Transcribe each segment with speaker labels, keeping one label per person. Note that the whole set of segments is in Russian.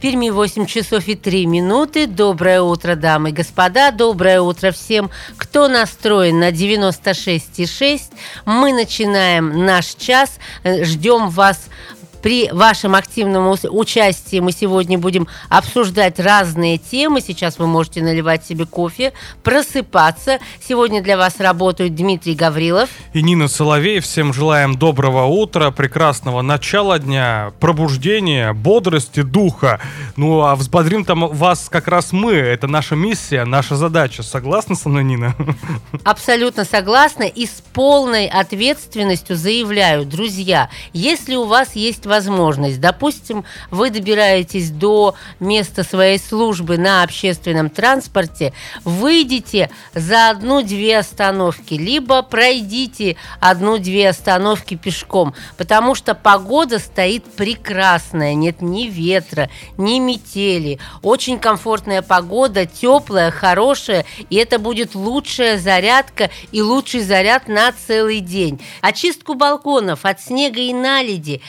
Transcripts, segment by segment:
Speaker 1: Перми 8 часов и 3 минуты. Доброе утро, дамы и господа. Доброе утро всем, кто настроен на 96,6. Мы начинаем наш час. Ждем вас при вашем активном участии мы сегодня будем обсуждать разные темы. Сейчас вы можете наливать себе кофе, просыпаться. Сегодня для вас работают Дмитрий Гаврилов.
Speaker 2: И Нина Соловей. Всем желаем доброго утра, прекрасного начала дня, пробуждения, бодрости, духа. Ну, а взбодрим там вас как раз мы. Это наша миссия, наша задача. Согласна со мной, Нина?
Speaker 1: Абсолютно согласна и с полной ответственностью заявляю, друзья, если у вас есть возможность, допустим, вы добираетесь до места своей службы на общественном транспорте, выйдите за одну-две остановки, либо пройдите одну-две остановки пешком, потому что погода стоит прекрасная, нет ни ветра, ни метели, очень комфортная погода, теплая, хорошая, и это будет лучшая зарядка и лучший заряд на целый день. Очистку балконов от снега и наледи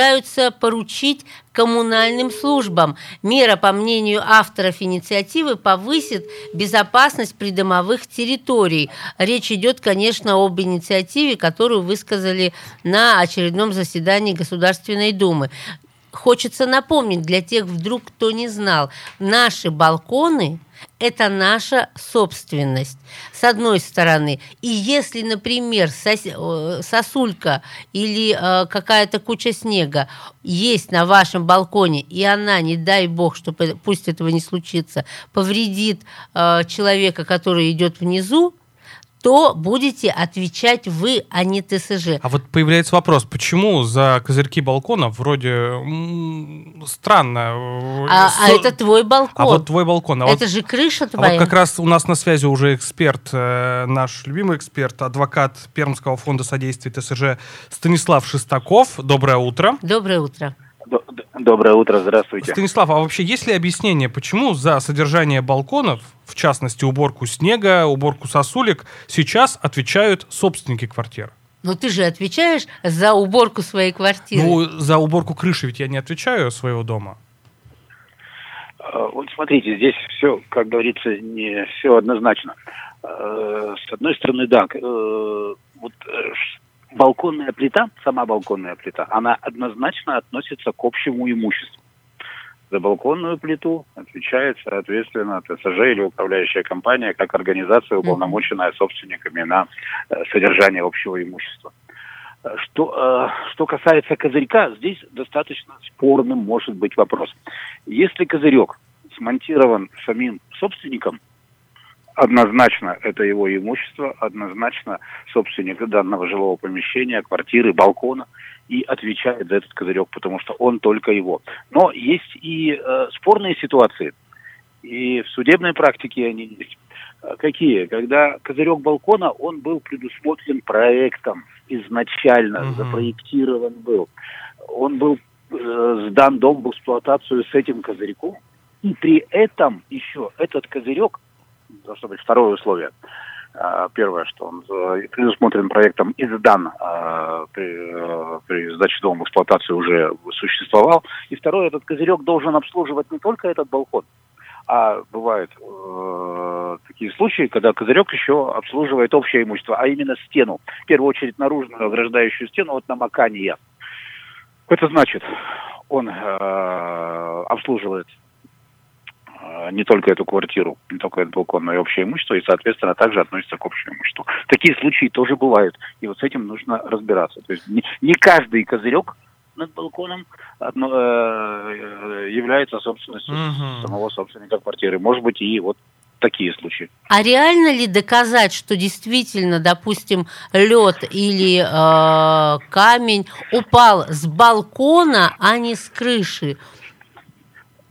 Speaker 1: собираются поручить коммунальным службам. Мера, по мнению авторов инициативы, повысит безопасность придомовых территорий. Речь идет, конечно, об инициативе, которую высказали на очередном заседании Государственной Думы. Хочется напомнить для тех вдруг, кто не знал, наши балконы – это наша собственность, с одной стороны. И если, например, сос- э, сосулька или э, какая-то куча снега есть на вашем балконе, и она, не дай бог, чтобы пусть этого не случится, повредит э, человека, который идет внизу, то будете отвечать вы, а не ТСЖ.
Speaker 2: А вот появляется вопрос, почему за козырьки балкона вроде странно. э,
Speaker 1: А, а
Speaker 2: со-
Speaker 1: это твой балкон.
Speaker 2: А вот твой балкон. А вот
Speaker 1: это же крыша
Speaker 2: А
Speaker 1: твоя.
Speaker 2: вот как раз у нас на связи уже эксперт, э, наш любимый эксперт, адвокат Пермского фонда содействия ТСЖ Станислав Шестаков. Доброе утро.
Speaker 1: Доброе утро.
Speaker 3: Доброе утро, здравствуйте.
Speaker 2: Станислав, а вообще есть ли объяснение, почему за содержание балконов, в частности уборку снега, уборку сосулек, сейчас отвечают собственники квартир?
Speaker 1: Но ты же отвечаешь за уборку своей квартиры.
Speaker 2: Ну, за уборку крыши ведь я не отвечаю своего дома.
Speaker 3: Э, Вот смотрите, здесь все, как говорится, не все однозначно. Э, С одной стороны, да, э, вот балконная плита, сама балконная плита, она однозначно относится к общему имуществу. За балконную плиту отвечает, соответственно, ТСЖ или управляющая компания, как организация, уполномоченная собственниками на э, содержание общего имущества. Что, э, что касается козырька, здесь достаточно спорным может быть вопрос. Если козырек смонтирован самим собственником, однозначно это его имущество, однозначно собственник данного жилого помещения, квартиры, балкона и отвечает за этот козырек, потому что он только его. Но есть и э, спорные ситуации, и в судебной практике они есть. Э, Какие? Когда козырек балкона, он был предусмотрен проектом изначально,
Speaker 2: Мгм.
Speaker 3: запроектирован был. Он был э, сдан дом в эксплуатацию с этим козырьком, и при этом еще этот козырек, должно быть второе условие, А, Первое, что он предусмотрен проектом и сдан а, при, э, при сдаче дома в эксплуатацию уже существовал. И второе, этот козырек должен обслуживать не только этот балкон, а бывают э, такие случаи, когда козырек еще обслуживает общее имущество, а именно стену. В первую очередь наружную ограждающую стену от намокания. Это значит, он э, обслуживает не только эту квартиру, не только этот балкон, но и общее имущество, и, соответственно, также относится к общему имуществу. Такие случаи тоже бывают, и вот с этим нужно разбираться. То есть не, не каждый козырек над балконом одно, э, э, является собственностью
Speaker 2: Мгм.
Speaker 3: самого собственника квартиры. Может быть, и вот такие случаи.
Speaker 1: А реально ли доказать, что действительно, допустим, лед или э, камень упал с балкона, а не с крыши?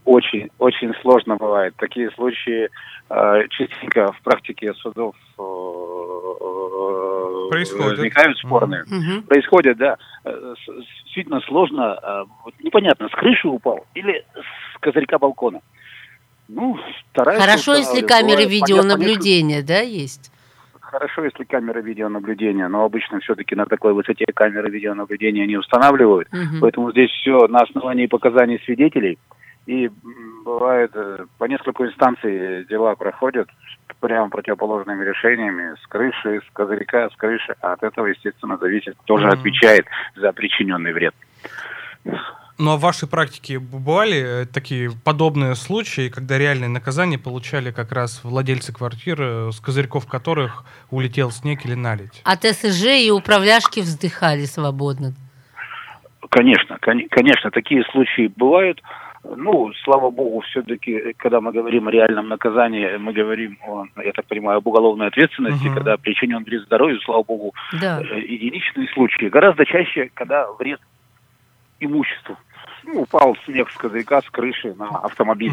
Speaker 3: Очень, очень сложно бывает. Такие случаи э, частенько в практике судов э,
Speaker 2: Происходят.
Speaker 3: возникают спорные.
Speaker 1: Мгм.
Speaker 3: Происходит, да. Э, Действительно сложно. э, вот Непонятно, с крыши упал или с козырька балкона. Ну, стараются
Speaker 1: Хорошо, если камеры
Speaker 3: Бывает, понятно,
Speaker 1: видеонаблюдения, да, есть?
Speaker 3: Хорошо, если камеры видеонаблюдения, но обычно все-таки на такой высоте камеры видеонаблюдения не устанавливают.
Speaker 1: Мгм.
Speaker 3: Поэтому здесь все на основании показаний свидетелей. И бывает э, по нескольку инстанций дела проходят прямо противоположными решениями с крыши, с козырька, с крыши. А от этого, естественно, зависит, кто же отвечает за причиненный вред.
Speaker 2: Ну а в вашей практике бывали э, такие подобные случаи, когда реальные наказания получали как раз владельцы квартир, э, с козырьков которых улетел снег или наледь?
Speaker 1: А ТСЖ и управляшки вздыхали свободно.
Speaker 3: Конечно, кон- конечно, такие случаи бывают. Ну, слава богу, все-таки, когда мы говорим о реальном наказании, мы говорим о, я так понимаю, об уголовной ответственности,
Speaker 2: Мгм.
Speaker 3: когда причинен вред здоровью, слава богу,
Speaker 1: Да.
Speaker 3: э, единичные случаи. Гораздо чаще, когда вред имуществу. Ну, упал снег с козырька, с крыши на автомобиль.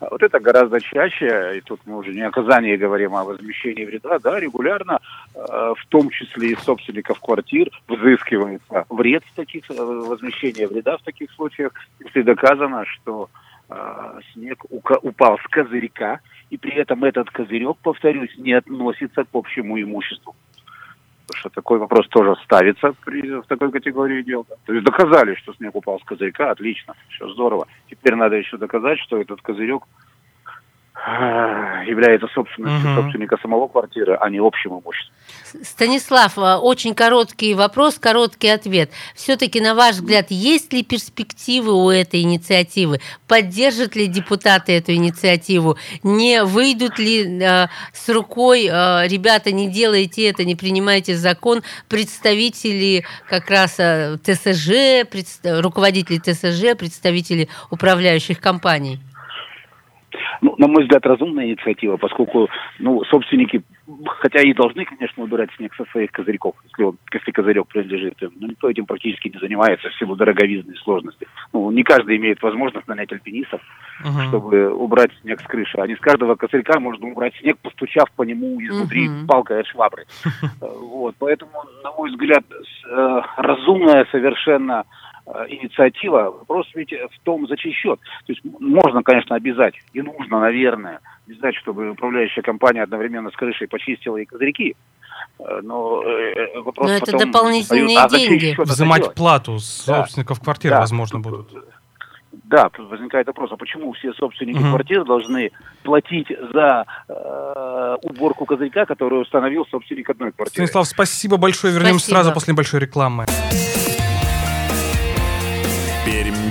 Speaker 3: А Вот это гораздо чаще, и тут мы уже не о оказании говорим, а о возмещении вреда, да, регулярно, э, в том числе и собственников квартир, взыскивается вред в таких, э, возмещение вреда в таких случаях, если доказано, что э, снег упал с козырька, и при этом этот козырек, повторюсь, не относится к общему имуществу. Потому что такой вопрос тоже ставится при, в такой категории дел. То есть доказали, что снег упал с козырька, отлично, все здорово. Теперь надо еще доказать, что этот козырек является собственностью
Speaker 2: Мгм.
Speaker 3: собственника самого квартиры, а не общим имуществом.
Speaker 1: Станислав, а, очень короткий вопрос, короткий ответ. Все-таки, на ваш взгляд, есть ли перспективы у этой инициативы? Поддержат ли депутаты эту инициативу? Не выйдут ли э, с рукой, э, ребята, не делайте это, не принимайте закон, представители как раз э, ТСЖ, предс- руководители ТСЖ, представители управляющих компаний?
Speaker 3: На мой взгляд, разумная инициатива, поскольку, ну, собственники, хотя и должны, конечно, убирать снег со своих козырьков, если, он, если козырек принадлежит им, но никто этим практически не занимается в силу дороговизны и сложности. Ну, не каждый имеет возможность нанять альпинистов,
Speaker 2: Мгм.
Speaker 3: чтобы убрать снег с крыши. А не с каждого козырька можно убрать снег, постучав по нему изнутри
Speaker 1: Мгм.
Speaker 3: палкой от швабры. Вот, поэтому, на мой взгляд, э, разумная совершенно инициатива. Вопрос ведь в том, за чей счет. То есть можно, конечно, обязать, и нужно, наверное, обязать, чтобы управляющая компания одновременно с крышей почистила и козырьки. Э, Но э, вопрос
Speaker 1: Но это
Speaker 3: потом
Speaker 1: дополнительные
Speaker 3: а
Speaker 1: деньги.
Speaker 2: Взимать плату с
Speaker 3: Да.
Speaker 2: собственников квартир,
Speaker 3: Да.
Speaker 2: возможно, будут.
Speaker 3: Да, тут возникает вопрос, а почему все собственники
Speaker 2: Мгм.
Speaker 3: квартир должны платить за э, уборку козырька, которую установил собственник одной квартиры?
Speaker 2: Станислав, спасибо большое. Вернемся
Speaker 1: Спасибо.
Speaker 2: сразу после небольшой рекламы.